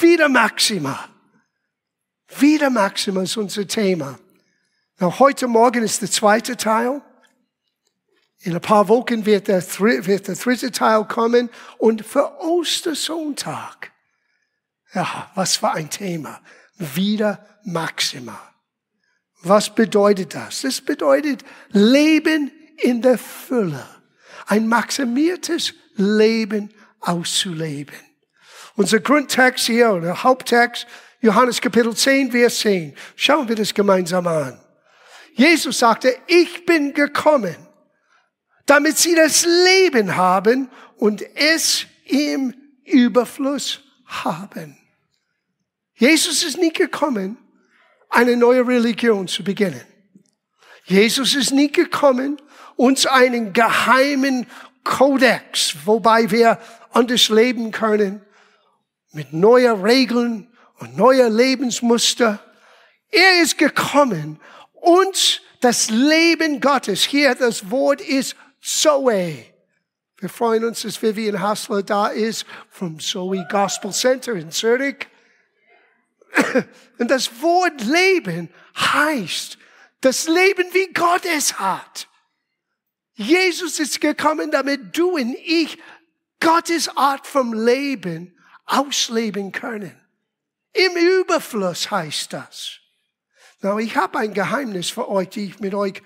Wieder Maxima. Wieder Maxima ist unser Thema. Now, heute Morgen ist der zweite Teil. In ein paar Wochen wird der, wird der dritte Teil kommen. Und für Ostersonntag, ja, was für ein Thema. Wieder Maxima. Was bedeutet das? Das bedeutet Leben in der Fülle. Ein maximiertes Leben auszuleben. Unser Grundtext hier, oder Haupttext, Johannes Kapitel 10, Vers 10. Schauen wir das gemeinsam an. Jesus sagte, ich bin gekommen, damit sie das Leben haben und es im Überfluss haben. Jesus ist nicht gekommen, eine neue Religion zu beginnen. Jesus ist nicht gekommen, uns einen geheimen Kodex, wobei wir anders leben können, mit neuen Regeln und neuer Lebensmuster. Er ist gekommen, uns das Leben Gottes, hier das Wort ist Zoe. Wir freuen uns, dass Vivian Hassler da ist vom Zoe Gospel Center in Zürich. Und das Wort Leben heißt das Leben, wie Gott es hat. Jesus ist gekommen, damit du und ich Gottes Art vom Leben ausleben können. Im Überfluss heißt das. Now, ich habe ein Geheimnis für euch, die ich mit euch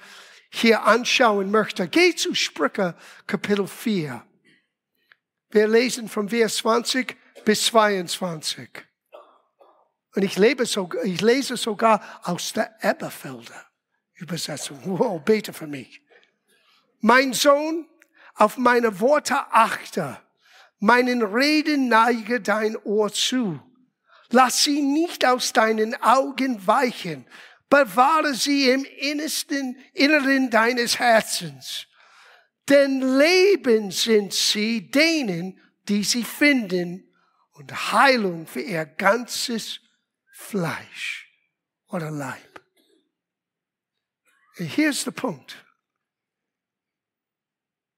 hier anschauen möchte. Geht zu Sprüche Kapitel 4. Wir lesen von Vers 20 bis 22. Und ich, lebe so, ich lese sogar aus der Eberfelder Übersetzung. Wow, bete für mich. Mein Sohn, auf meine Worte achte, meinen Reden neige dein Ohr zu. Lass sie nicht aus deinen Augen weichen. Bewahre sie im innersten, Inneren deines Herzens. Denn Leben sind sie denen, die sie finden und Heilung für ihr ganzes Fleisch oder Leib. Hier ist der Punkt.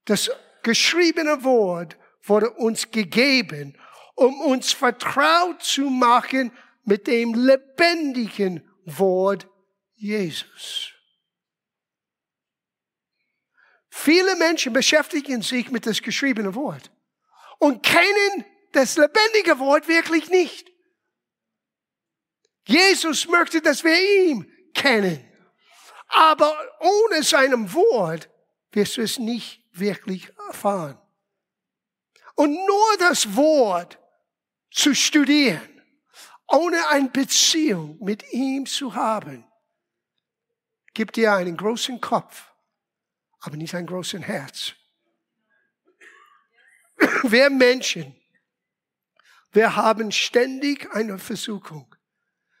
Das geschriebene Wort wurde uns gegeben, um uns vertraut zu machen mit dem lebendigen Wort Jesus. Viele Menschen beschäftigen sich mit das geschriebene Wort und kennen das lebendige Wort wirklich nicht. Jesus möchte, dass wir ihn kennen. Aber ohne seinem Wort wirst du es nicht wirklich erfahren. Und nur das Wort zu studieren, ohne eine Beziehung mit ihm zu haben, gibt dir einen großen Kopf, aber nicht ein großes Herz. Wir Menschen, wir haben ständig eine Versuchung.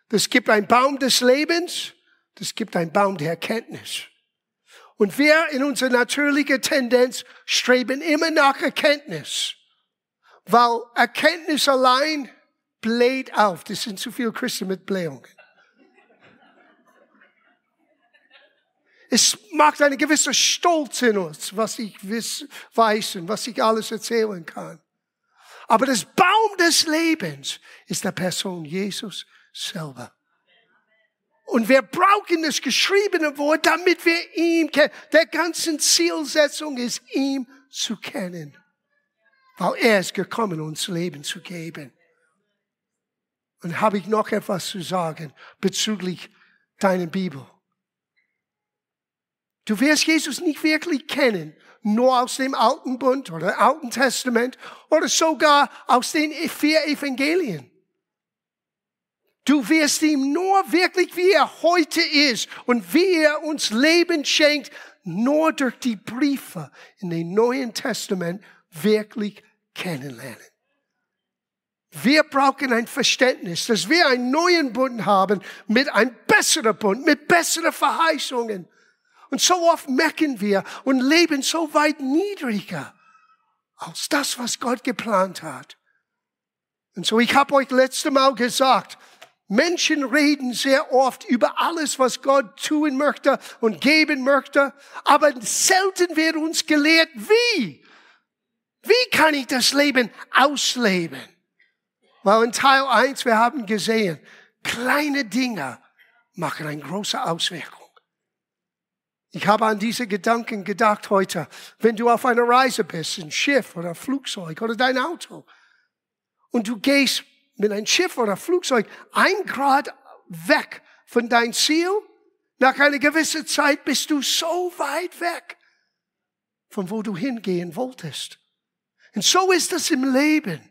Es gibt einen Baum des Lebens, es gibt einen Baum der Erkenntnis. Und wir in unserer natürlichen Tendenz streben immer nach Erkenntnis. Weil Erkenntnis allein bläht auf. Das sind zu viele Christen mit Blähungen. Es macht eine gewisse Stolz in uns, was ich weiß und was ich alles erzählen kann. Aber das Baum des Lebens ist der Person Jesus selber. Und wir brauchen das geschriebene Wort, damit wir ihn kennen. Der ganzen Zielsetzung ist, ihm zu kennen. Weil er ist gekommen, uns Leben zu geben. Und habe ich noch etwas zu sagen bezüglich deiner Bibel. Du wirst Jesus nicht wirklich kennen, nur aus dem Alten Bund oder Alten Testament oder sogar aus den vier Evangelien. Du wirst ihm nur wirklich, wie er heute ist und wie er uns Leben schenkt, nur durch die Briefe in dem Neuen Testament wirklich kennenlernen. Wir brauchen ein Verständnis, dass wir einen neuen Bund haben mit einem besseren Bund, mit besseren Verheißungen. Und so oft merken wir und leben so weit niedriger als das, was Gott geplant hat. Und so, ich habe euch letzte Mal gesagt, Menschen reden sehr oft über alles, was Gott tun möchte und geben möchte, aber selten wird uns gelehrt, wie. Wie kann ich das Leben ausleben? Weil in Teil 1, wir haben gesehen, kleine Dinge machen eine große Auswirkung. Ich habe an diese Gedanken gedacht heute, wenn du auf einer Reise bist, ein Schiff oder ein Flugzeug oder dein Auto, und du gehst mit einem Schiff oder Flugzeug ein Grad weg von dein Ziel, nach einer gewissen Zeit bist du so weit weg von wo du hingehen wolltest. Und so ist es im Leben.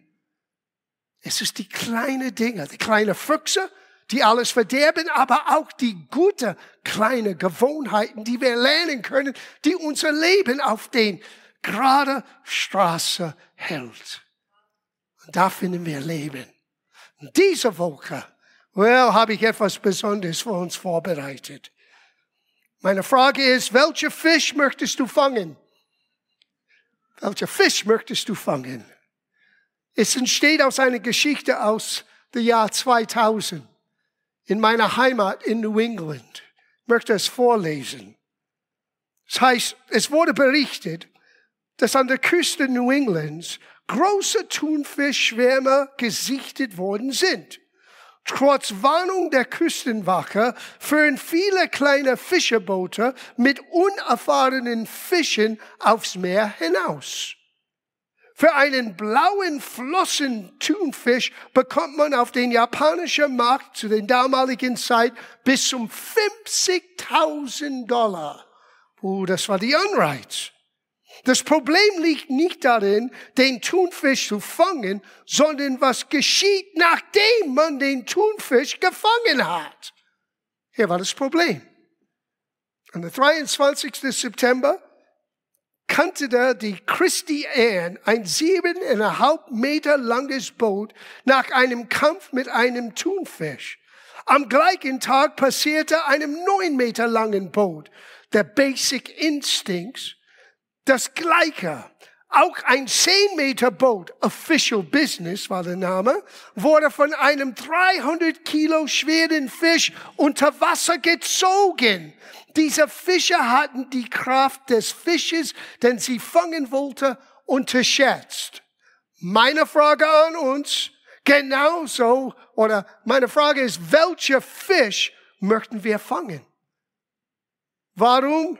Es ist die kleinen Dinge, die kleinen Füchse, die alles verderben, aber auch die gute kleine Gewohnheiten, die wir lernen können, die unser Leben auf den gerade Straße hält. Und da finden wir Leben. Und diese Woche, well, habe ich etwas Besonderes für uns vorbereitet. Meine Frage ist, welche Fisch möchtest du fangen? Welcher Fisch möchtest du fangen? Es entsteht aus einer Geschichte aus dem Jahr 2000 in meiner Heimat in New England. Ich möchte es vorlesen. Das heißt, es wurde berichtet, dass an der Küste New Englands große Thunfischschwärme gesichtet worden sind. Trotz Warnung der Küstenwache führen viele kleine Fischerboote mit unerfahrenen Fischen aufs Meer hinaus. Für einen blauen Flossen-Thunfisch bekommt man auf den japanischen Markt zu den damaligen Zeit bis zum 50.000 Dollar. Oh, das war die Anreiz. Das Problem liegt nicht darin, den Thunfisch zu fangen, sondern was geschieht, nachdem man den Thunfisch gefangen hat. Hier war das Problem. Am 23. September kannte da die Christy Ann ein siebeneinhalb Meter langes Boot nach einem Kampf mit einem Thunfisch. Am gleichen Tag passierte einem neun Meter langen Boot der Basic Instincts das Gleiche. Auch ein 10 Meter Boot, Official Business war der Name, wurde von einem 300 Kilo schweren Fisch unter Wasser gezogen. Diese Fische hatten die Kraft des Fisches, den sie fangen wollte, unterschätzt. Meine Frage an uns, genauso, oder meine Frage ist, welcher Fisch möchten wir fangen? Warum?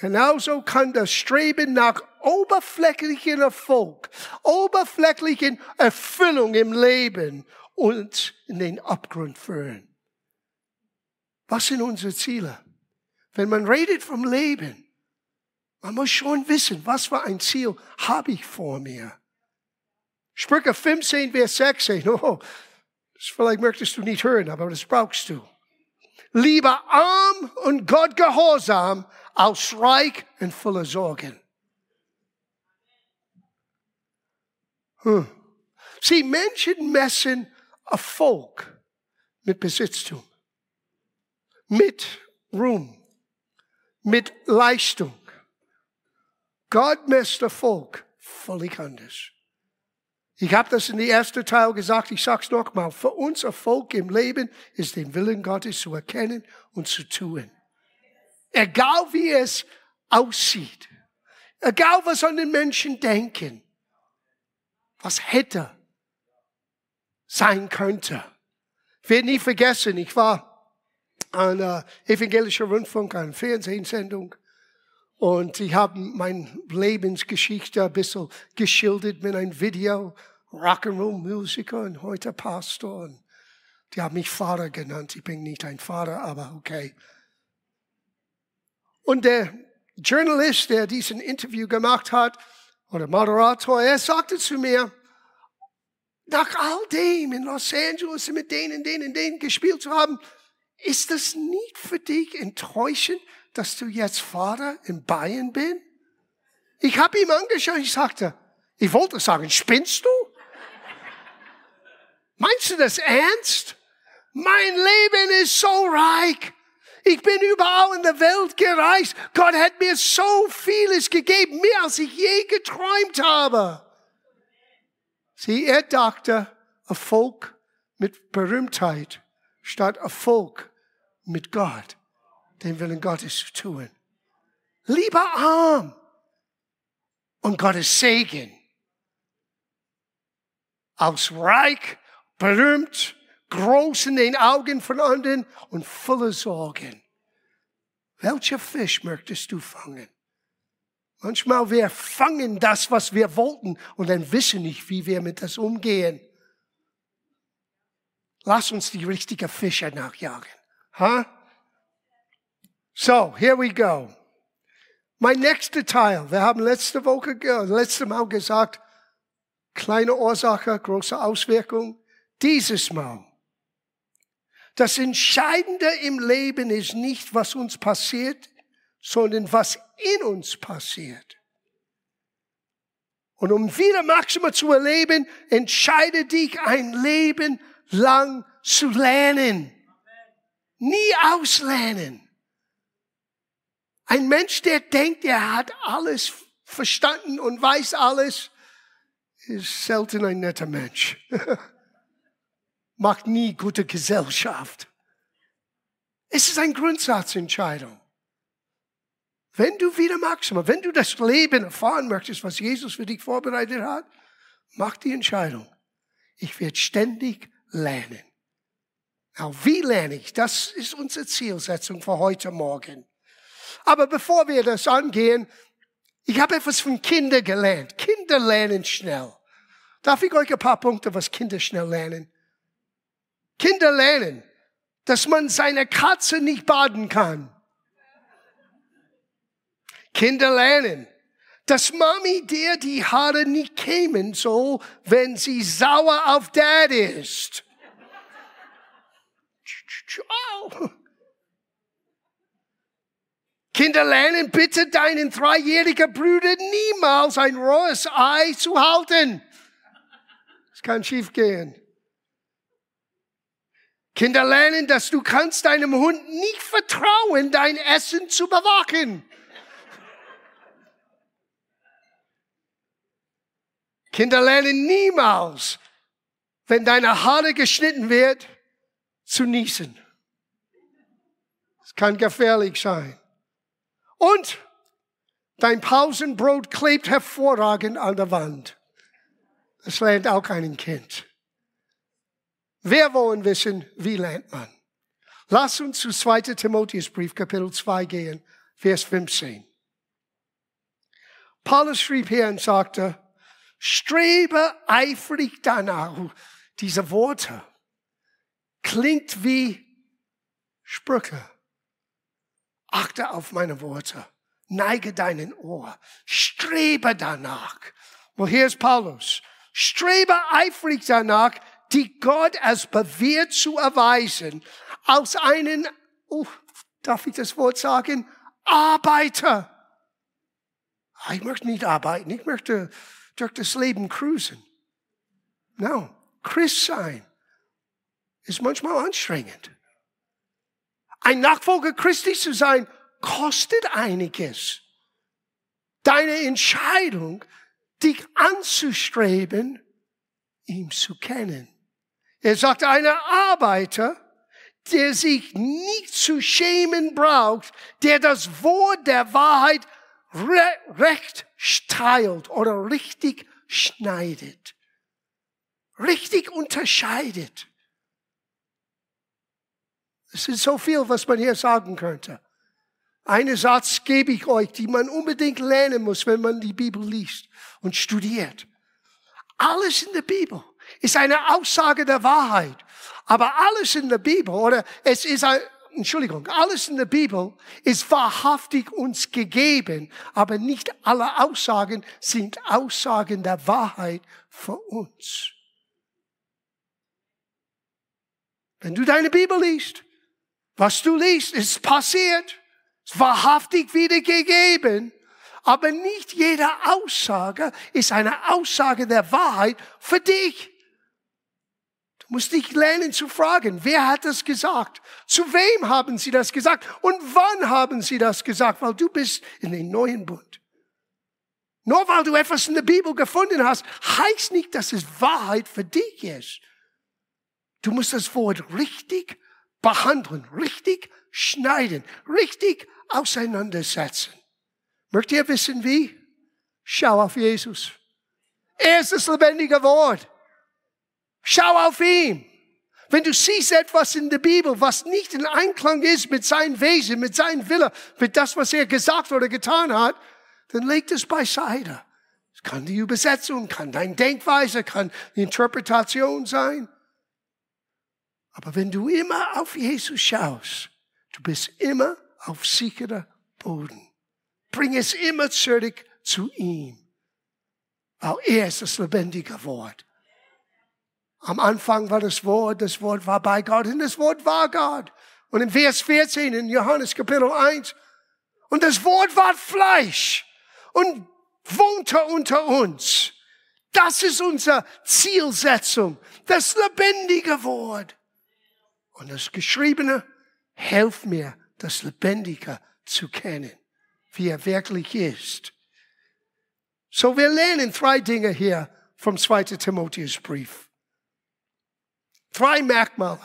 Genauso kann das Streben nach oberflächlichen Erfolg, oberflächlichen Erfüllung im Leben uns in den Abgrund führen. Was sind unsere Ziele? Wenn man redet vom Leben, man muss schon wissen, was für ein Ziel habe ich vor mir. Sprüche 15, Vers 16. Oh, vielleicht möchtest du nicht hören, aber das brauchst du. Lieber arm und Gott gehorsam als reich und voller Sorgen. Hm. Sie Menschen messen Erfolg mit Besitztum, mit Ruhm, mit Leistung. Gott messt Erfolg völlig anders. Ich habe das in der ersten Teil gesagt, ich sage es nochmal. Für uns Erfolg im Leben ist den Willen Gottes zu erkennen und zu tun. Egal wie es aussieht. Egal was an den Menschen denken. Was hätte sein könnte. Ich werde nie vergessen, ich war an äh, evangelischer Rundfunk, einer Fernsehsendung. Und ich habe meine Lebensgeschichte ein bisschen geschildert mit einem Video, Rock'n'Roll-Musiker und heute Pastor. Und die haben mich Vater genannt. Ich bin nicht ein Vater, aber okay. Und der Journalist, der diesen Interview gemacht hat, oder Moderator, er sagte zu mir, nach all dem in Los Angeles mit denen, denen, denen gespielt zu haben, ist das nicht für dich enttäuschend, dass du jetzt Vater in Bayern bist? Ich habe ihm angeschaut, ich sagte, ich wollte sagen, spinnst du? Meinst du das ernst? Mein Leben ist so reich. Ich bin überall in der Welt gereist. Gott hat mir so vieles gegeben, mehr als ich je geträumt habe. Sie, er dachte, Erfolg mit Berühmtheit statt Erfolg mit Gott, den Willen Gottes zu tun. Lieber arm und Gottes Segen Aus reich, berühmt, groß in den Augen von anderen und voller Sorgen. Welcher Fisch möchtest du fangen? Manchmal wir fangen das, was wir wollten und dann wissen nicht, wie wir mit das umgehen. Lass uns die richtigen Fische nachjagen. Huh? So, here we go. Mein nächster Teil. Wir haben letzte Woche, letzte Mal gesagt, kleine Ursache, große Auswirkung. Dieses Mal. Das Entscheidende im Leben ist nicht, was uns passiert, sondern was in uns passiert. Und um wieder Maxima zu erleben, entscheide dich ein Leben lang zu lernen. Nie auslernen. Ein Mensch, der denkt, er hat alles verstanden und weiß alles, ist selten ein netter Mensch. Macht nie gute Gesellschaft. Es ist eine Grundsatzentscheidung. Wenn du wieder Maxima, wenn du das Leben erfahren möchtest, was Jesus für dich vorbereitet hat, mach die Entscheidung. Ich werde ständig lernen. Now, wie lerne ich? Das ist unsere Zielsetzung für heute Morgen. Aber bevor wir das angehen, ich habe etwas von Kindern gelernt. Kinder lernen schnell. Darf ich euch ein paar Punkte, was Kinder schnell lernen? Kinder lernen, dass man seine Katze nicht baden kann. Kinder lernen, dass Mami dir die Haare nicht kämen soll, wenn sie sauer auf Dad ist. Kinder lernen bitte deinen dreijährigen Bruder niemals ein rohes Ei zu halten. Es kann schief gehen. Kinder lernen, dass du kannst deinem Hund nicht vertrauen, dein Essen zu bewachen. Kinder lernen niemals, wenn deine Haare geschnitten wird, zu niesen. Es kann gefährlich sein. Und dein Pausenbrot klebt hervorragend an der Wand. Das lernt auch kein Kind. Wir wollen wissen, wie lernt man. Lass uns zu 2. Timotheusbrief, Kapitel 2 gehen, Vers 15. Paulus schrieb hier und sagte, strebe eifrig danach. Diese Worte klingt wie Sprüche. Achte auf meine Worte. Neige deinen Ohr. Strebe danach. Well, hier ist Paulus. Strebe eifrig danach, die Gott als bewährt zu erweisen, als einen, oh, darf ich das Wort sagen, Arbeiter. Ich möchte nicht arbeiten, ich möchte durch das Leben cruisen. No, Christ sein ist manchmal anstrengend. Ein Nachfolger Christi zu sein, kostet einiges. Deine Entscheidung, dich anzustreben, ihm zu kennen. Er sagt, einer Arbeiter, der sich nicht zu schämen braucht, der das Wort der Wahrheit re recht steilt oder richtig schneidet, richtig unterscheidet. Es ist so viel, was man hier sagen könnte. Einen Satz gebe ich euch, die man unbedingt lernen muss, wenn man die Bibel liest und studiert. Alles in der Bibel ist eine Aussage der Wahrheit. Aber alles in der Bibel, oder es ist ein, Entschuldigung, alles in der Bibel ist wahrhaftig uns gegeben, aber nicht alle Aussagen sind Aussagen der Wahrheit für uns. Wenn du deine Bibel liest, was du liest, ist passiert, ist wahrhaftig wiedergegeben, aber nicht jede Aussage ist eine Aussage der Wahrheit für dich musst dich lernen zu fragen, wer hat das gesagt? Zu wem haben sie das gesagt? Und wann haben sie das gesagt? Weil du bist in den neuen Bund. Nur weil du etwas in der Bibel gefunden hast, heißt nicht, dass es Wahrheit für dich ist. Du musst das Wort richtig behandeln, richtig schneiden, richtig auseinandersetzen. Möchtet ihr wissen wie? Schau auf Jesus. Er ist das lebendige Wort. Schau auf ihn. Wenn du siehst etwas in der Bibel, was nicht in Einklang ist mit seinem Wesen, mit seinem Wille, mit das, was er gesagt oder getan hat, dann leg das beiseite. Es kann die Übersetzung, kann deine Denkweise, kann die Interpretation sein. Aber wenn du immer auf Jesus schaust, du bist immer auf sicherer Boden. Bring es immer zurück zu ihm. Weil er ist das lebendige Wort. Am Anfang war das Wort, das Wort war bei Gott und das Wort war Gott. Und in Vers 14 in Johannes Kapitel 1, und das Wort war Fleisch und wohnte unter uns. Das ist unsere Zielsetzung, das lebendige Wort. Und das Geschriebene, helf mir, das Lebendige zu kennen, wie er wirklich ist. So wir lernen drei Dinge hier vom 2. Timotheusbrief. Drei Merkmale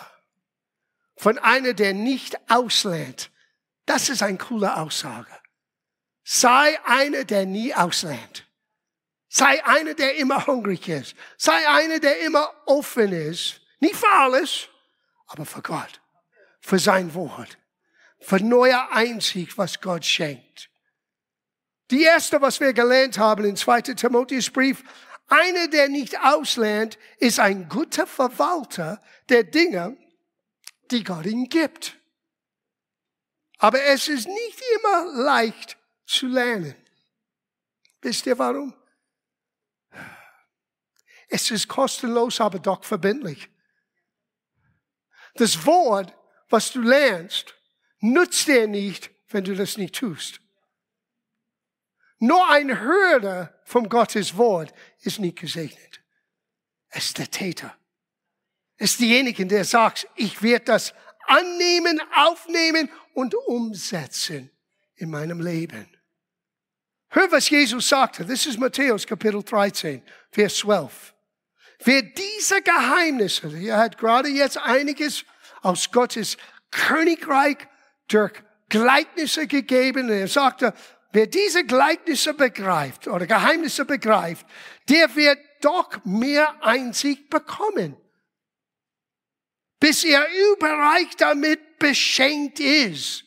von einer, der nicht auslernt. Das ist eine coole Aussage. Sei einer, der nie auslernt. Sei einer, der immer hungrig ist. Sei einer, der immer offen ist. Nicht für alles, aber für Gott. Für sein Wort. Für neuer Einsicht, was Gott schenkt. Die erste, was wir gelernt haben in 2. Timotheusbrief, einer, der nicht auslernt, ist ein guter Verwalter der Dinge, die Gott ihm gibt. Aber es ist nicht immer leicht zu lernen. Wisst ihr warum? Es ist kostenlos, aber doch verbindlich. Das Wort, was du lernst, nützt dir nicht, wenn du das nicht tust. Nur ein Hörer vom Gottes Wort ist nicht gesegnet. Es ist der Täter. Es ist derjenige, der sagt, ich werde das annehmen, aufnehmen und umsetzen in meinem Leben. Hör, was Jesus sagte. Das ist Matthäus Kapitel 13, Vers 12. Wer diese Geheimnisse, er hat gerade jetzt einiges aus Gottes Königreich durch Gleichnisse gegeben. Er sagte, Wer diese Gleichnisse begreift oder Geheimnisse begreift, der wird doch mehr Einsicht bekommen, bis er überreich damit beschenkt ist.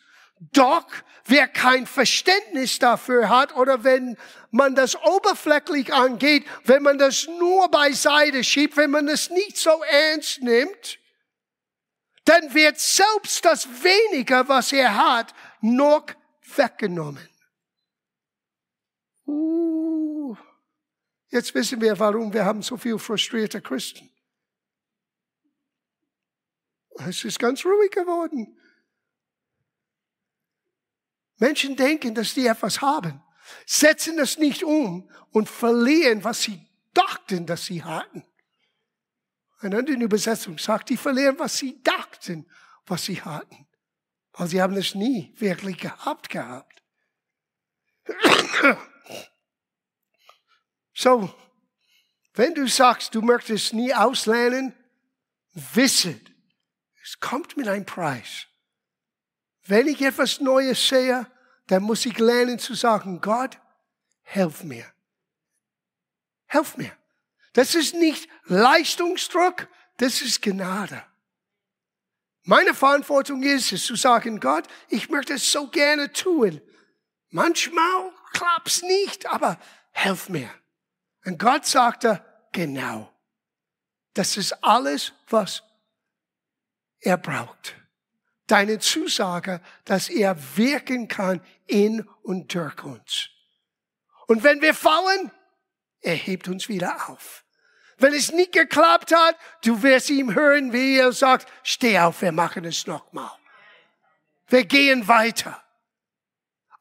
Doch wer kein Verständnis dafür hat oder wenn man das oberflächlich angeht, wenn man das nur beiseite schiebt, wenn man es nicht so ernst nimmt, dann wird selbst das weniger, was er hat, noch weggenommen. Uh, jetzt wissen wir, warum wir haben so viel frustrierte Christen. Es ist ganz ruhig geworden. Menschen denken, dass die etwas haben, setzen es nicht um und verlieren, was sie dachten, dass sie hatten. Eine andere Übersetzung sagt, die verlieren, was sie dachten, was sie hatten. Weil sie haben es nie wirklich gehabt gehabt. So, wenn du sagst, du möchtest nie auslernen, wisse, es kommt mit einem Preis. Wenn ich etwas Neues sehe, dann muss ich lernen zu sagen, Gott, helf mir. Helf mir. Das ist nicht Leistungsdruck, das ist Gnade. Meine Verantwortung ist es zu sagen, Gott, ich möchte es so gerne tun. Manchmal klappt's nicht, aber helf mir. Und Gott sagte, genau. Das ist alles, was er braucht. Deine Zusage, dass er wirken kann in und durch uns. Und wenn wir fallen, er hebt uns wieder auf. Wenn es nicht geklappt hat, du wirst ihm hören, wie er sagt, steh auf, wir machen es nochmal. Wir gehen weiter.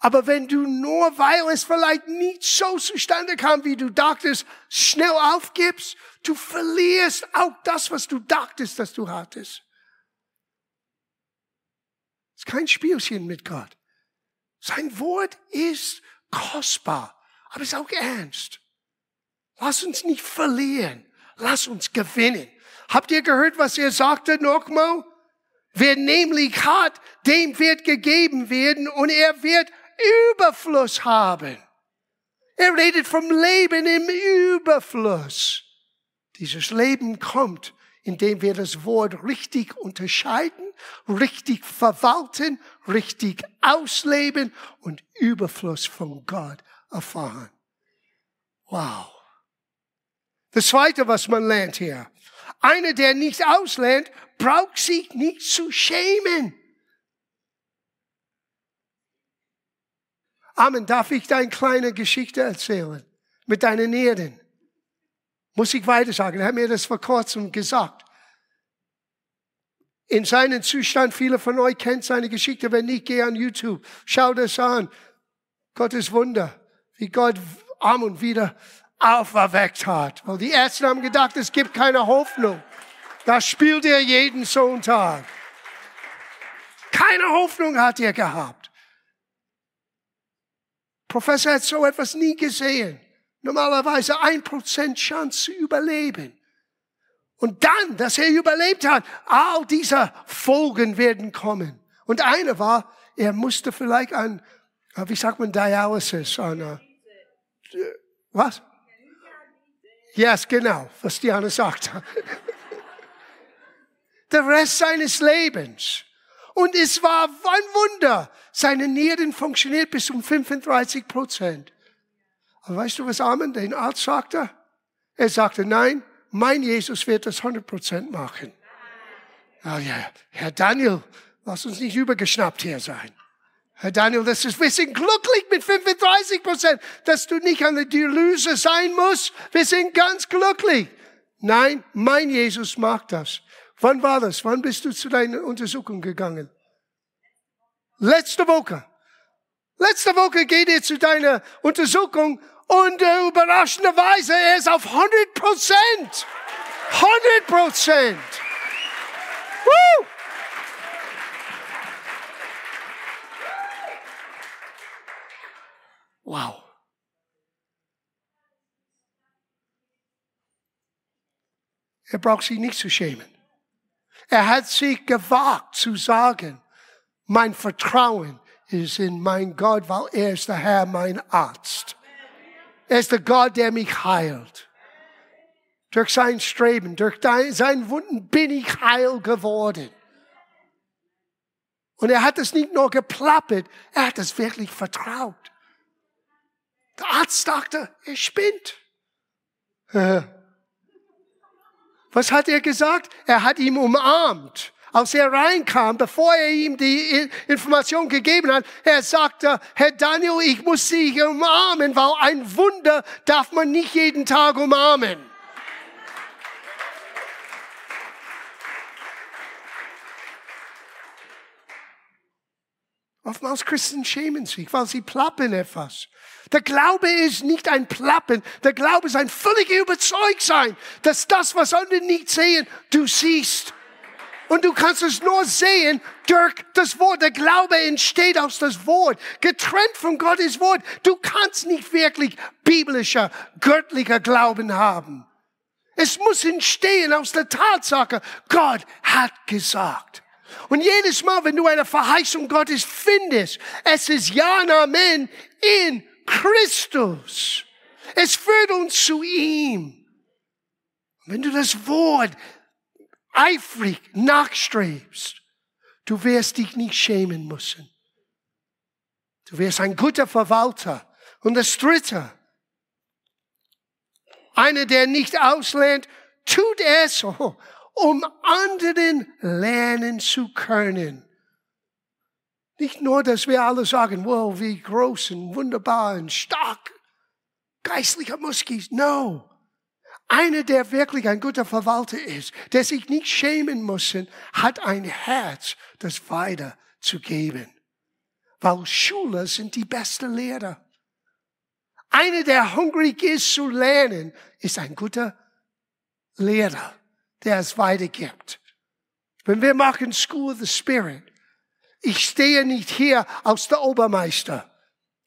Aber wenn du nur, weil es vielleicht nicht so zustande kam, wie du dachtest, schnell aufgibst, du verlierst auch das, was du dachtest, dass du hattest. Es ist kein Spielchen mit Gott. Sein Wort ist kostbar, aber es ist auch ernst. Lass uns nicht verlieren. Lass uns gewinnen. Habt ihr gehört, was er sagte nochmal? Wer nämlich hat, dem wird gegeben werden und er wird Überfluss haben. Er redet vom Leben im Überfluss. Dieses Leben kommt indem wir das Wort richtig unterscheiden, richtig verwalten, richtig ausleben und Überfluss von Gott erfahren. Wow. Das zweite, was man lernt hier. Einer, der nicht auslernt, braucht sich nicht zu schämen. Amen. Darf ich dir eine kleine Geschichte erzählen? Mit deinen Erden. Muss ich weiter sagen. Er hat mir das vor kurzem gesagt. In seinem Zustand, viele von euch kennen seine Geschichte. Wenn nicht, geh an YouTube. Schau das an. Gottes Wunder. Wie Gott arm und wieder auferweckt hat. Weil die Ärzte haben gedacht, es gibt keine Hoffnung. Das spielt er jeden Sonntag. Keine Hoffnung hat er gehabt. Professor hat so etwas nie gesehen. Normalerweise ein Prozent Chance zu überleben. Und dann, dass er überlebt hat, all diese Folgen werden kommen. Und eine war, er musste vielleicht an, wie sagt man, Dialysis, an, uh, was? Yes, genau, was Diana sagt. Der Rest seines Lebens. Und es war ein Wunder. Seine Nieren funktioniert bis um 35 Prozent. Aber weißt du, was Amen den Arzt sagte? Er sagte, nein, mein Jesus wird das 100 Prozent machen. Ah ja, Herr Daniel, lass uns nicht übergeschnappt hier sein. Herr Daniel, das ist, wir sind glücklich mit 35 Prozent, dass du nicht an der Dialyse sein musst. Wir sind ganz glücklich. Nein, mein Jesus macht das. Wann war das? Wann bist du zu deiner Untersuchung gegangen? Letzte Woche. Letzte Woche geht ihr zu deiner Untersuchung und äh, überraschenderweise er ist auf 100 Prozent. 100 Prozent. Wow. Er braucht sich nicht zu schämen. Er hat sich gewagt zu sagen, mein Vertrauen ist in mein Gott, weil er ist der Herr, mein Arzt. Er ist der Gott, der mich heilt. Durch sein Streben, durch sein Wunden bin ich heil geworden. Und er hat es nicht nur geplappert, er hat es wirklich vertraut. Der Arzt dachte, er spinnt. Was hat er gesagt? Er hat ihn umarmt. Als er reinkam, bevor er ihm die Information gegeben hat, er sagte, Herr Daniel, ich muss Sie umarmen, weil ein Wunder darf man nicht jeden Tag umarmen. Oftmals Christen schämen sich, weil sie plappern etwas. Der Glaube ist nicht ein Plappen. Der Glaube ist ein völliger Überzeugtsein, dass das, was andere nicht sehen, du siehst. Und du kannst es nur sehen durch das Wort. Der Glaube entsteht aus das Wort, getrennt von Gottes Wort. Du kannst nicht wirklich biblischer, göttlicher Glauben haben. Es muss entstehen aus der Tatsache, Gott hat gesagt. Und jedes Mal, wenn du eine Verheißung Gottes findest, es ist Ja und Amen in Christus. Es führt uns zu ihm. Wenn du das Wort eifrig nachstrebst, du wirst dich nicht schämen müssen. Du wirst ein guter Verwalter. Und das Dritte, einer, der nicht auslernt, tut es, um anderen lernen zu können. Nicht nur, dass wir alle sagen, wow, wie groß und wunderbar und stark, geistlicher Muskis. No. Einer, der wirklich ein guter Verwalter ist, der sich nicht schämen muss, hat ein Herz, das weiter zu geben. Weil Schüler sind die besten Lehrer. Einer, der hungrig ist zu lernen, ist ein guter Lehrer, der es weitergibt. Wenn wir machen School of the Spirit, ich stehe nicht hier aus der Obermeister,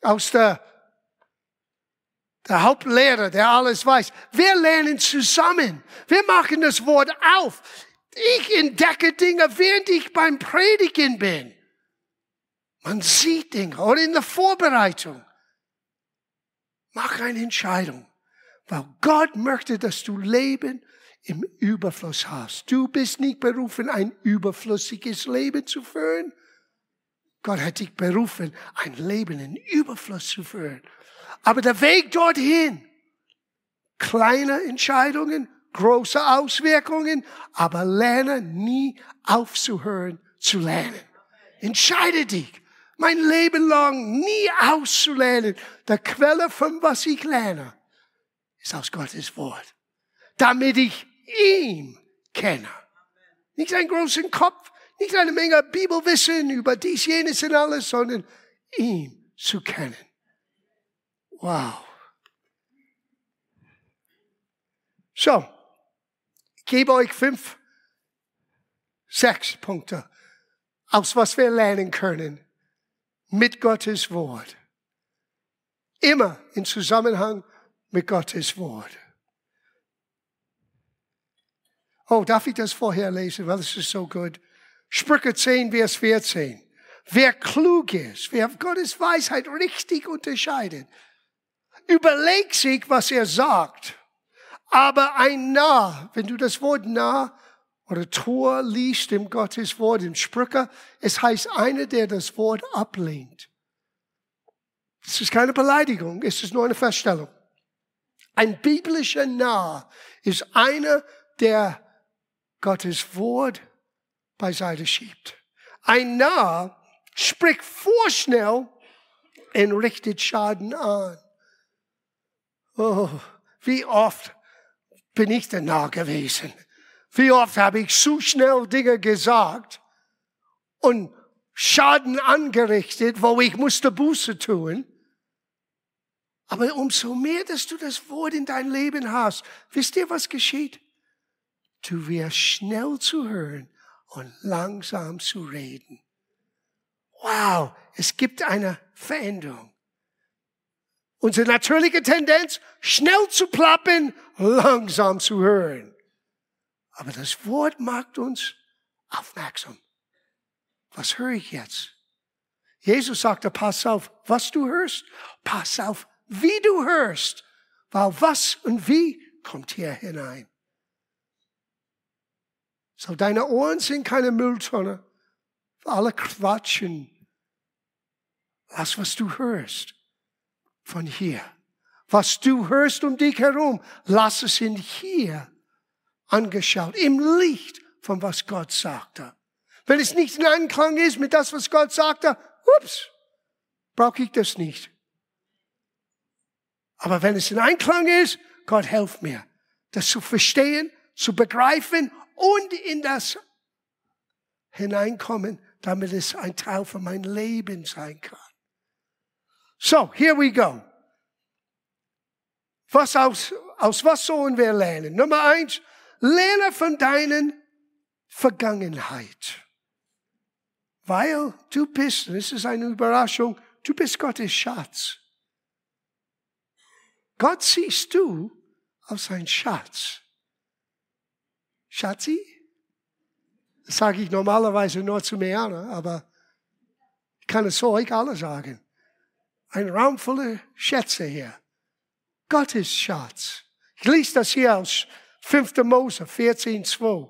aus der, der Hauptlehrer, der alles weiß. Wir lernen zusammen. Wir machen das Wort auf. Ich entdecke Dinge, während ich beim Predigen bin. Man sieht Dinge oder in der Vorbereitung. Mach eine Entscheidung, weil Gott möchte, dass du Leben im Überfluss hast. Du bist nicht berufen, ein überflüssiges Leben zu führen. Gott hat dich berufen, ein Leben in Überfluss zu führen. Aber der Weg dorthin, kleine Entscheidungen, große Auswirkungen, aber lerne nie aufzuhören zu lernen. Entscheide dich, mein Leben lang nie auszulernen. Der Quelle von was ich lerne, ist aus Gottes Wort. Damit ich ihn kenne. Nicht einen großen Kopf, nicht eine Menge Bibelwissen über dies, jenes und alles, sondern ihn zu kennen. Wow. So, ich gebe euch fünf, sechs Punkte, aus was wir lernen können mit Gottes Wort. Immer in Zusammenhang mit Gottes Wort. Oh, darf ich das vorher lesen? Weil es ist so gut. Sprüche 10, Vers 14. Wer klug ist, wer Gottes Weisheit richtig unterscheidet, überlegt sich, was er sagt. Aber ein Nah, wenn du das Wort nah oder Tor liest im Gottes Wort, im Sprüche, es heißt einer, der das Wort ablehnt. Es ist keine Beleidigung, es ist nur eine Feststellung. Ein biblischer Nah ist einer, der Gottes Wort beiseite schiebt. Ein Narr spricht vorschnell und richtet Schaden an. Oh, wie oft bin ich der Narr gewesen? Wie oft habe ich zu schnell Dinge gesagt und Schaden angerichtet, wo ich musste Buße tun. Aber umso mehr, dass du das Wort in dein Leben hast, wisst ihr, was geschieht? Du wirst schnell zu hören und langsam zu reden. Wow, es gibt eine Veränderung. Unsere natürliche Tendenz, schnell zu plappen, langsam zu hören. Aber das Wort macht uns aufmerksam. Was höre ich jetzt? Jesus sagte, pass auf, was du hörst. Pass auf, wie du hörst. Weil was und wie kommt hier hinein. So, deine Ohren sind keine Mülltonne. Alle quatschen. Lass, was du hörst. Von hier. Was du hörst um dich herum, lass es in hier angeschaut. Im Licht von was Gott sagte. Wenn es nicht in Einklang ist mit das, was Gott sagte, ups, brauche ich das nicht. Aber wenn es in Einklang ist, Gott helft mir, das zu verstehen, zu begreifen und in das hineinkommen, damit es ein Teil von meinem Leben sein kann. So, here we go. Was aus, aus was sollen wir lernen? Nummer eins, lerne von deinen Vergangenheit. Weil du bist, das ist eine Überraschung, du bist Gottes Schatz. Gott siehst du als ein Schatz. Schatzi? Das sage ich normalerweise nur zu Meana, aber ich kann es so euch alle sagen. Ein Raum voller Schätze hier. Gottes Schatz. Ich lese das hier aus 5. Mose 14, 2.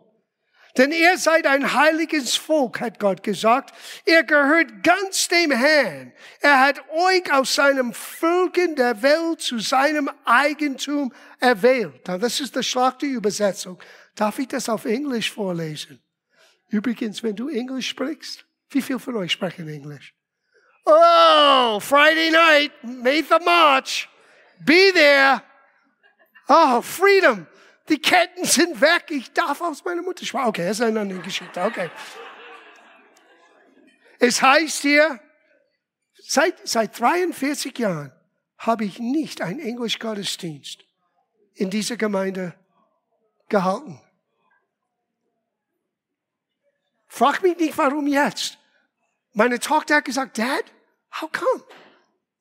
Denn ihr seid ein heiliges Volk, hat Gott gesagt. Ihr gehört ganz dem Herrn. Er hat euch aus seinem Völkern der Welt zu seinem Eigentum erwählt. Das ist die Schlachterübersetzung. Darf ich das auf Englisch vorlesen? Übrigens, wenn du Englisch sprichst, wie viele von euch sprechen Englisch? Oh, Friday night, May the March, be there. Oh, freedom. Die Ketten sind weg. Ich darf aus meiner Mutter sprechen. Okay, das ist eine andere Geschichte. Okay. Es heißt hier, seit, seit 43 Jahren habe ich nicht einen Englisch-Gottesdienst in dieser Gemeinde gehalten. Frag mich nicht, warum jetzt. Meine Tochter hat gesagt, Dad, how come?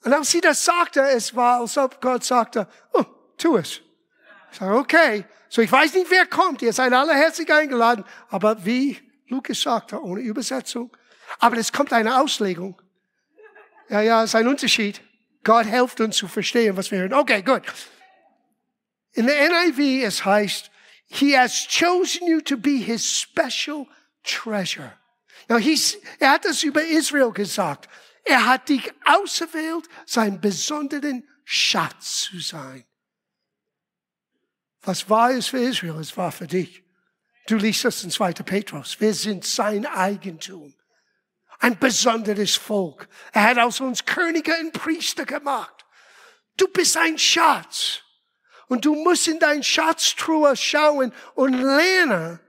Und als sie das sagte, es war, als ob Gott sagte, oh, tu es. Ich sage, okay. So, ich weiß nicht, wer kommt. Ihr seid alle herzlich eingeladen. Aber wie Lukas sagte, ohne Übersetzung. Aber es kommt eine Auslegung. Ja, ja, es ist ein Unterschied. Gott hilft uns zu verstehen, was wir hören. Okay, gut. In der NIV, es heißt, He has chosen you to be his special treasure. He's, er hat das über Israel gesagt. Er hat dich auserwählt, sein besonderen Schatz zu sein. Was war es für Israel, es war für dich. Du liest das in 2. Petrus. Wir sind sein Eigentum. Ein besonderes Volk. Er hat aus uns Könige und Priester gemacht. Du bist ein Schatz. Und du musst in dein Schatztruhe schauen und lernen.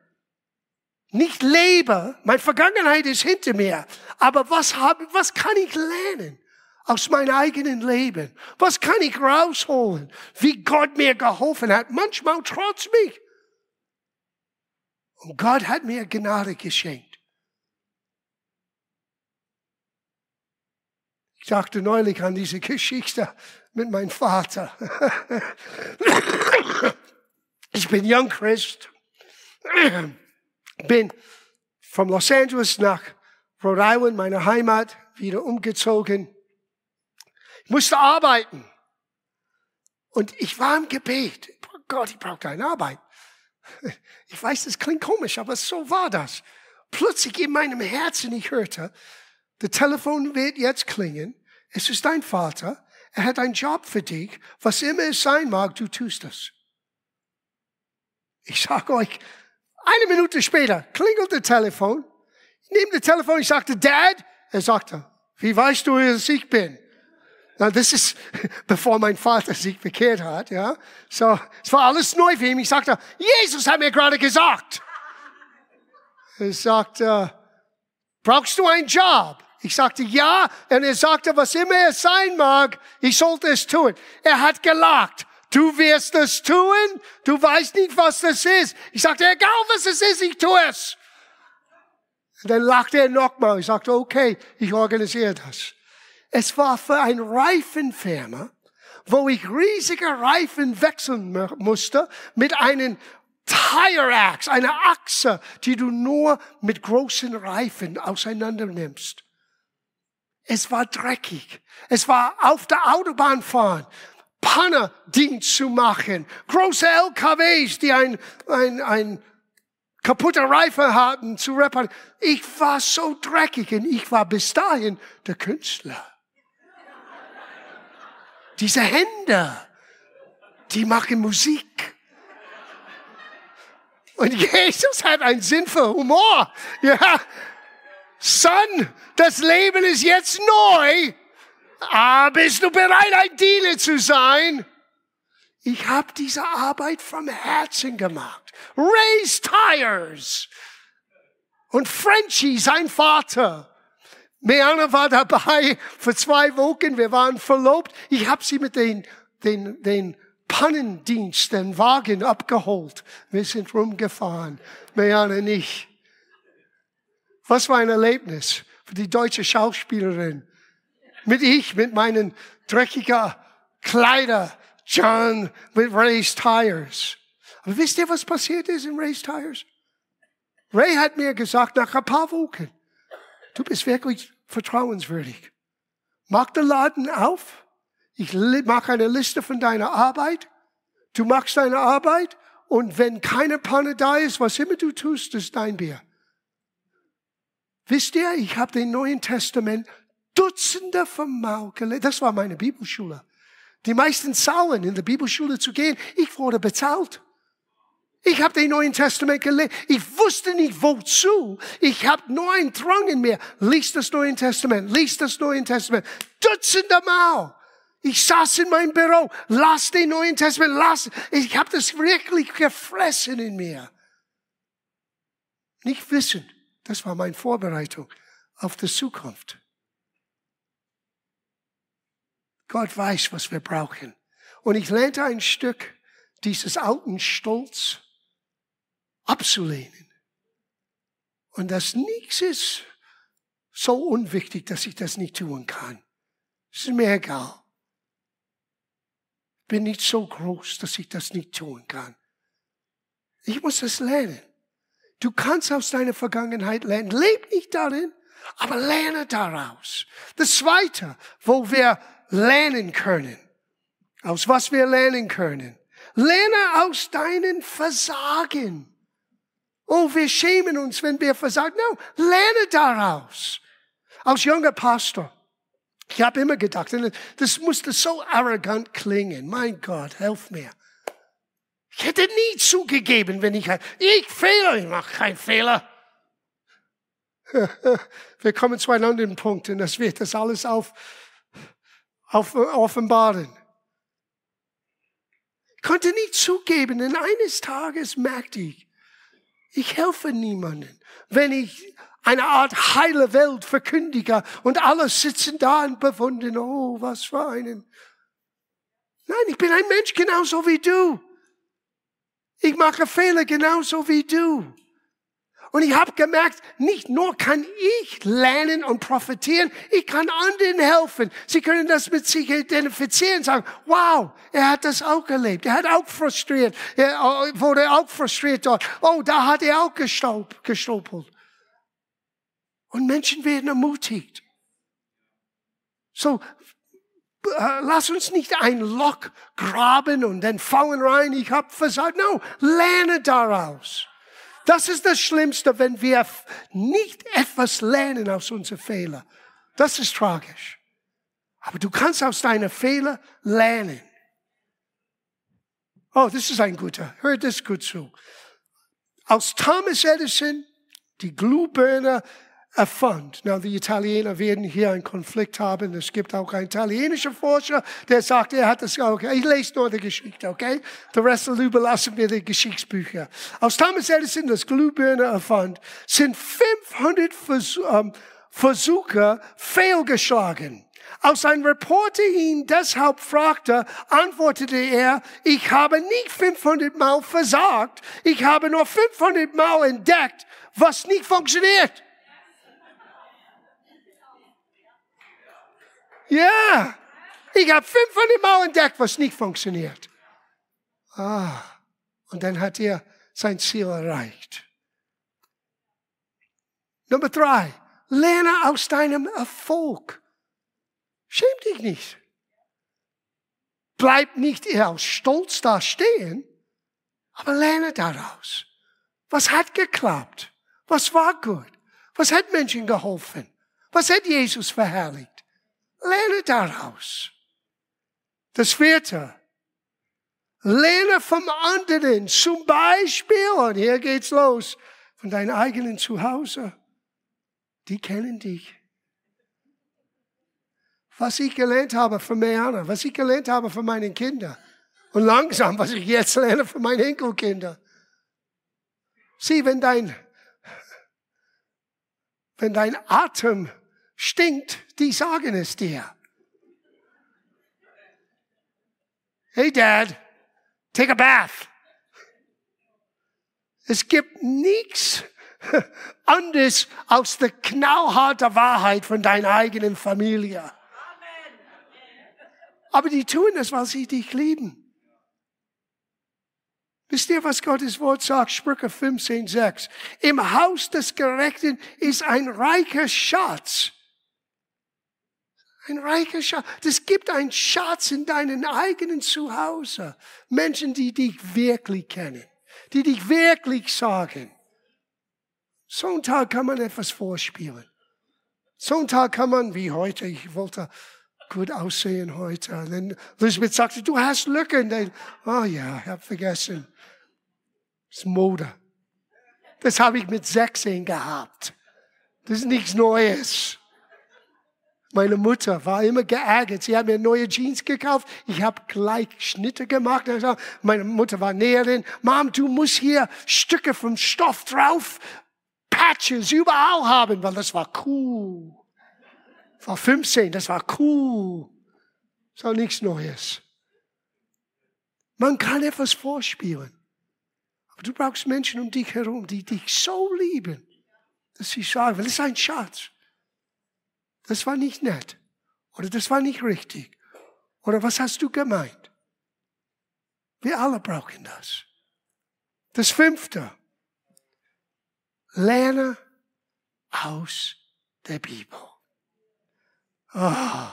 Nicht lebe. Meine Vergangenheit ist hinter mir. Aber was habe, was kann ich lernen? Aus meinem eigenen Leben. Was kann ich rausholen? Wie Gott mir geholfen hat. Manchmal trotz mich. Und Gott hat mir Gnade geschenkt. Ich dachte neulich an diese Geschichte mit meinem Vater. Ich bin Young Christ, bin von Los Angeles nach Rhode Island, meine Heimat, wieder umgezogen. Ich musste arbeiten. Und ich war im Gebet. Gott, ich brauche eine Arbeit. Ich weiß, das klingt komisch, aber so war das. Plötzlich in meinem Herzen, ich hörte, das Telefon wird jetzt klingen. Es ist dein Vater. Er hat einen Job für dich. Was immer es sein mag, du tust es. Ich sage euch, eine Minute später klingelt das Telefon. Ich nehme das Telefon, ich sagte, Dad. Er sagte, wie weißt du, dass ich bin? Na, das ist, bevor mein Vater sich bekehrt hat, ja. So, es war alles neu für ihn. Ich sagte, Jesus hat mir gerade gesagt. Er sagte, brauchst du einen Job? Ich sagte, ja. Und er sagte, was immer es sein mag, ich sollte es tun. Er hat gelacht. Du wirst es tun. Du weißt nicht, was das ist. Ich sagte, egal was es ist, ich tue es. Und dann lachte er nochmal. Ich sagte, okay, ich organisiere das. Es war für ein Reifenfirma, wo ich riesige Reifen wechseln musste mit einem Tire Axe, einer Achse, die du nur mit großen Reifen auseinander nimmst. Es war dreckig. Es war auf der Autobahn fahren. Panne-Dienst zu machen. Große LKWs, die ein, ein, ein kaputter Reifen hatten, zu reparieren. Ich war so dreckig und ich war bis dahin der Künstler. Diese Hände, die machen Musik. Und Jesus hat einen Sinn für Humor. Ja. Son, das Leben ist jetzt neu. Ah, bist du bereit, ein Dealer zu sein? Ich habe diese Arbeit vom Herzen gemacht. Raise Tires. Und Frenchie, sein Vater, Meana war dabei für zwei Wochen. Wir waren verlobt. Ich habe sie mit den, den, den Pannendienst, den Wagen abgeholt. Wir sind rumgefahren. Meana nicht. Was war ein Erlebnis für die deutsche Schauspielerin. Mit ich, mit meinen dreckigen Kleider, John, mit Ray's Tires. Aber wisst ihr, was passiert ist in Ray's Tires? Ray hat mir gesagt, nach ein paar Wochen, Du bist wirklich vertrauenswürdig. Mach den Laden auf. Ich mache eine Liste von deiner Arbeit. Du machst deine Arbeit. Und wenn keine Panne da ist, was immer du tust, ist dein Bier. Wisst ihr, ich habe den Neuen Testament Dutzende von Mal gelesen. Das war meine Bibelschule. Die meisten zahlen, in der Bibelschule zu gehen. Ich wurde bezahlt. Ich habe den Neuen Testament gelesen. Ich wusste nicht wozu. Ich habe nur einen Drang in mir. Lies das Neue Testament, lies das Neue Testament. Dutzende Mal. Ich saß in meinem Büro, las den Neuen Testament, las. Ich habe das wirklich gefressen in mir. Nicht wissen. Das war meine Vorbereitung auf die Zukunft. Gott weiß, was wir brauchen. Und ich lernte ein Stück dieses alten Stolz abzulehnen. Und dass nichts ist so unwichtig, dass ich das nicht tun kann. Es ist mir egal. Bin nicht so groß, dass ich das nicht tun kann. Ich muss das lernen. Du kannst aus deiner Vergangenheit lernen. Leb nicht darin, aber lerne daraus. Das Zweite, wo wir lernen können, aus was wir lernen können, Lerne aus deinen Versagen. Oh, wir schämen uns, wenn wir versagen. No, lerne daraus. Als junger Pastor. Ich habe immer gedacht, das musste so arrogant klingen. Mein Gott, helf mir. Ich hätte nie zugegeben, wenn ich, ich fehle, ich mache keinen Fehler. Wir kommen zu einem anderen Punkt und das wird das alles auf, auf, offenbaren. Ich konnte nie zugeben, denn eines Tages merkte ich, ich helfe niemanden, wenn ich eine Art heile Welt verkündige und alle sitzen da und bewundern, oh, was für einen. Nein, ich bin ein Mensch genauso wie du. Ich mache Fehler genauso wie du. Und ich habe gemerkt, nicht nur kann ich lernen und profitieren, ich kann anderen helfen. Sie können das mit sich identifizieren, sagen, wow, er hat das auch erlebt, er hat auch frustriert, er äh, wurde auch frustriert dort. Oh, da hat er auch gestolpert. Und Menschen werden ermutigt. So, äh, lass uns nicht ein Loch graben und dann fallen rein, ich habe versagt. No, lerne daraus. Das ist das Schlimmste, wenn wir nicht etwas lernen aus unseren Fehlern. Das ist tragisch. Aber du kannst aus deinen Fehlern lernen. Oh, das ist ein guter. Hör das gut zu. Als Thomas Edison die Glühbirne erfand. Na, die Italiener werden hier einen Konflikt haben. Es gibt auch einen italienischen Forscher, der sagt, er hat das auch. Ich lese nur die Geschichte, okay? Der Rest überlassen wir die Geschichtsbücher. Als Thomas Edison das Glühbirne erfand, sind 500 ähm, Versuche fehlgeschlagen. Als ein Reporter ihn deshalb fragte, antwortete er, ich habe nicht 500 Mal versagt, ich habe nur 500 Mal entdeckt, was nicht funktioniert. Ja, ich habe 500 Mal entdeckt, was nicht funktioniert. Ah, und dann hat er sein Ziel erreicht. Nummer drei, lerne aus deinem Erfolg. Schäm dich nicht. Bleib nicht aus Stolz da stehen, aber lerne daraus. Was hat geklappt? Was war gut? Was hat Menschen geholfen? Was hat Jesus verherrlicht? Lerne daraus. Das vierte. Lerne vom anderen. Zum Beispiel, und hier geht's los, von deinem eigenen Zuhause. Die kennen dich. Was ich gelernt habe von Meana, was ich gelernt habe von meinen Kindern. Und langsam, was ich jetzt lerne von meinen Enkelkindern. Sieh, wenn dein, wenn dein Atem stinkt, die sagen es dir. Hey Dad, take a bath. Es gibt nichts anderes als die knallharte Wahrheit von deiner eigenen Familie. Aber die tun das, weil sie dich lieben. Wisst ihr, was Gottes Wort sagt? Sprüche 15, 6. Im Haus des Gerechten ist ein reicher Schatz. Ein reicher Schatz. Es gibt einen Schatz in deinem eigenen Zuhause. Menschen, die dich wirklich kennen, die dich wirklich sagen. So ein Tag kann man etwas vorspielen. So ein Tag kann man, wie heute, ich wollte gut aussehen heute. Und dann Elizabeth sagte, du hast Lücken. Dann, oh ja, ich habe vergessen. Das ist Mode. Das habe ich mit 16 gehabt. Das ist nichts Neues. Meine Mutter war immer geärgert. Sie hat mir neue Jeans gekauft. Ich habe gleich Schnitte gemacht. Meine Mutter war Näherin. Mom, du musst hier Stücke vom Stoff drauf, Patches überall haben, weil das war cool. War 15, das war cool. Das war nichts Neues. Man kann etwas vorspielen. Aber du brauchst Menschen um dich herum, die dich so lieben, dass sie sagen, das ist ein Schatz das war nicht nett. Oder das war nicht richtig. Oder was hast du gemeint? Wir alle brauchen das. Das fünfte. Lerne aus der Bibel. Oh,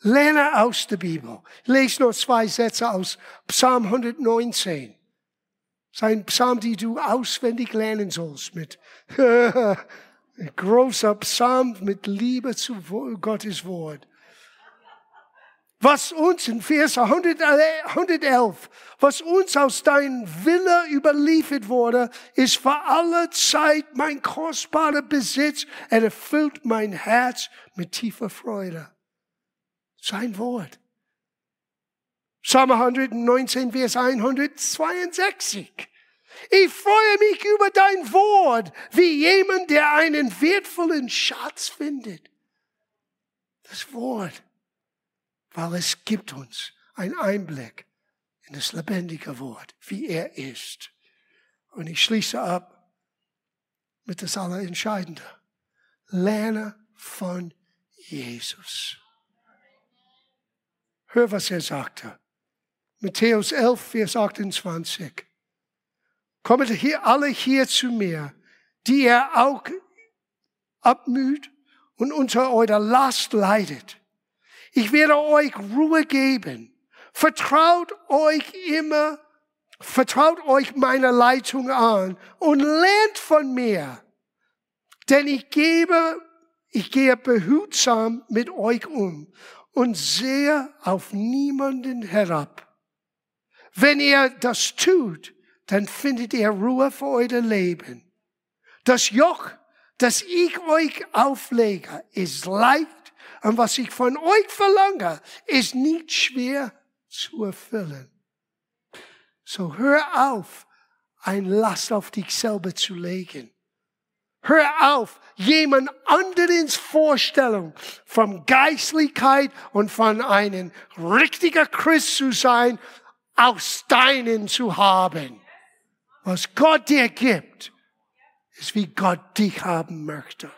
Lerne aus der Bibel. Lese noch zwei Sätze aus Psalm 119. Sein Psalm, die du auswendig lernen sollst mit großer Psalm mit Liebe zu Gottes Wort. Was uns in Vers 111, was uns aus deinem Wille überliefert wurde, ist für alle Zeit mein kostbarer Besitz. Er erfüllt mein Herz mit tiefer Freude. Sein Wort. Psalm 119, Vers 162. Ich freue mich über dein Wort, wie jemand, der einen wertvollen Schatz findet. Das Wort, weil es gibt uns einen Einblick in das lebendige Wort, wie er ist. Und ich schließe ab mit das Allerentscheidende. Lerne von Jesus. Hör, was er sagte. Matthäus 11, Vers 28. Kommt hier alle hier zu mir, die ihr auch abmüht und unter eurer Last leidet. Ich werde euch Ruhe geben. Vertraut euch immer, vertraut euch meiner Leitung an und lernt von mir. Denn ich gebe, ich gehe behutsam mit euch um und sehe auf niemanden herab. Wenn ihr das tut, dann findet ihr Ruhe für euer Leben. Das Joch, das ich euch auflege, ist leicht und was ich von euch verlange, ist nicht schwer zu erfüllen. So hör auf, ein Last auf dich selber zu legen. Hör auf, jemand anderes Vorstellung von Geistlichkeit und von einem richtiger Christ zu sein, aus deinen zu haben. Was Gott dir gibt, ist wie Gott dich haben möchte.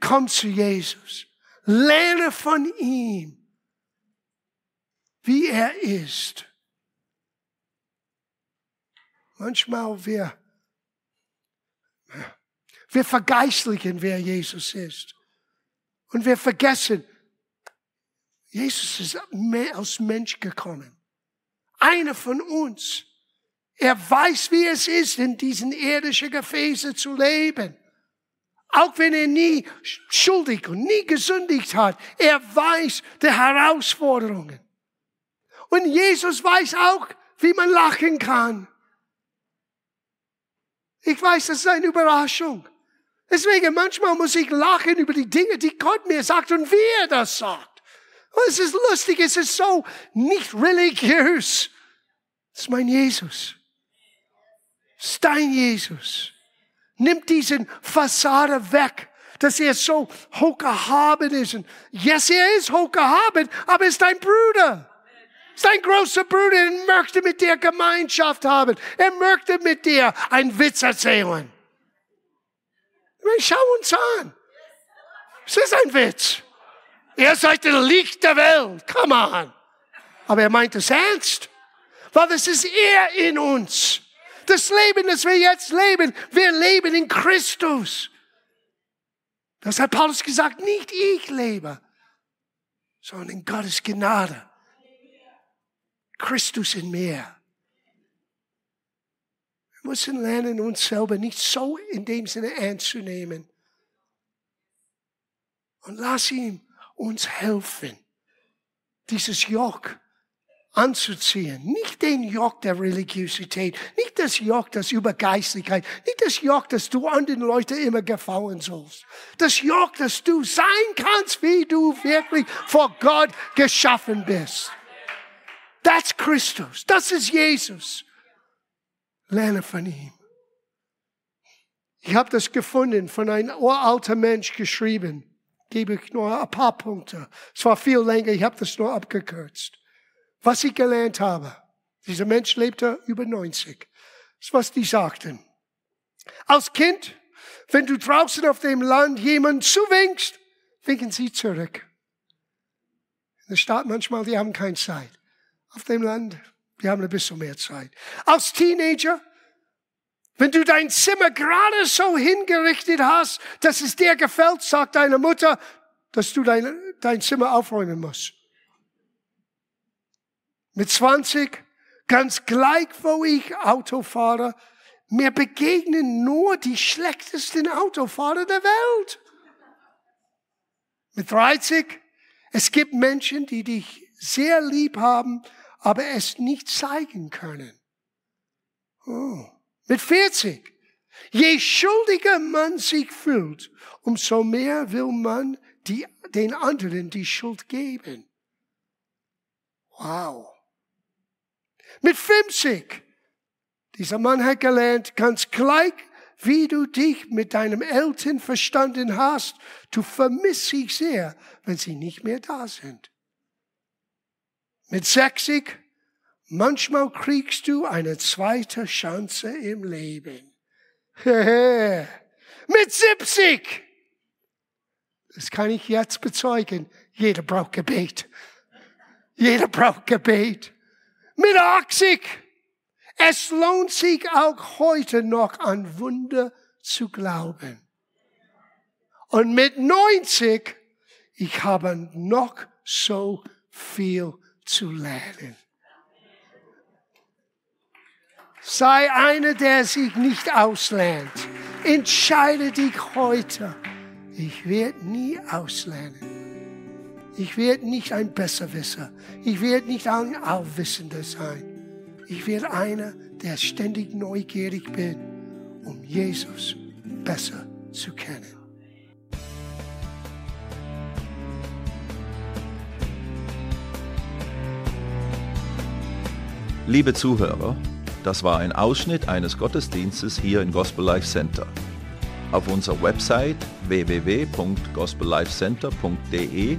Komm zu Jesus. Lerne von ihm, wie er ist. Manchmal wir, wir vergeistlichen, wer Jesus ist. Und wir vergessen, Jesus ist aus Mensch gekommen. Einer von uns. Er weiß, wie es ist, in diesen irdischen Gefäßen zu leben. Auch wenn er nie schuldig und nie gesündigt hat. Er weiß die Herausforderungen. Und Jesus weiß auch, wie man lachen kann. Ich weiß, das ist eine Überraschung. Deswegen manchmal muss ich lachen über die Dinge, die Gott mir sagt und wie er das sagt. Und es ist lustig, es ist so nicht religiös. Das ist mein Jesus ist dein Jesus. Nimm diesen Fassade weg, dass er so hochgehaben ist. Und yes, er ist hochgehaben, aber er ist dein Bruder. Ist dein großer Bruder, er möchte mit dir Gemeinschaft haben. Er möchte mit dir einen Witz erzählen. Schau uns an. Es ist ein Witz. Ihr seid das Licht der Welt. Come on. Aber er meint es ernst. Weil es ist er in uns. Das Leben, das wir jetzt leben, wir leben in Christus. Das hat Paulus gesagt, nicht ich lebe, sondern in Gottes Gnade. Christus in mir. Wir müssen lernen, uns selber nicht so in dem Sinne ernst zu nehmen. Und lass ihm uns helfen, dieses Joch anzuziehen. Nicht den Joch der Religiosität, nicht das Joch der Übergeistlichkeit, nicht das Joch, dass du anderen Leuten immer gefallen sollst. Das Joch, dass du sein kannst, wie du wirklich vor Gott geschaffen bist. Das ist Christus, das ist Jesus. Lerne von ihm. Ich habe das gefunden, von einem uralten Mensch geschrieben. Gebe ich nur ein paar Punkte. Es war viel länger, ich habe das nur abgekürzt was ich gelernt habe. Dieser Mensch lebte über 90. Das ist, was die sagten. Als Kind, wenn du draußen auf dem Land jemanden zuwinkst, winken sie zurück. In der Stadt manchmal, die haben keine Zeit. Auf dem Land, die haben ein bisschen mehr Zeit. Als Teenager, wenn du dein Zimmer gerade so hingerichtet hast, dass es dir gefällt, sagt deine Mutter, dass du deine, dein Zimmer aufräumen musst. Mit 20, ganz gleich, wo ich Auto fahre, mir begegnen nur die schlechtesten Autofahrer der Welt. Mit 30, es gibt Menschen, die dich sehr lieb haben, aber es nicht zeigen können. Oh. Mit 40, je schuldiger man sich fühlt, umso mehr will man die, den anderen die Schuld geben. Wow. Mit 50, dieser Mann hat gelernt, ganz gleich wie du dich mit deinem Eltern verstanden hast, du vermisst sie sehr, wenn sie nicht mehr da sind. Mit 60, manchmal kriegst du eine zweite Chance im Leben. mit 70, das kann ich jetzt bezeugen, jeder braucht Gebet. Jeder braucht Gebet. Mit 80, es lohnt sich auch heute noch an Wunder zu glauben. Und mit 90, ich habe noch so viel zu lernen. Sei einer, der sich nicht auslernt. Entscheide dich heute. Ich werde nie auslernen. Ich werde nicht ein Besserwisser. Ich werde nicht ein Allwissender sein. Ich will einer, der ständig neugierig bin, um Jesus besser zu kennen. Liebe Zuhörer, das war ein Ausschnitt eines Gottesdienstes hier im Gospel Life Center. Auf unserer Website www.gospellifecenter.de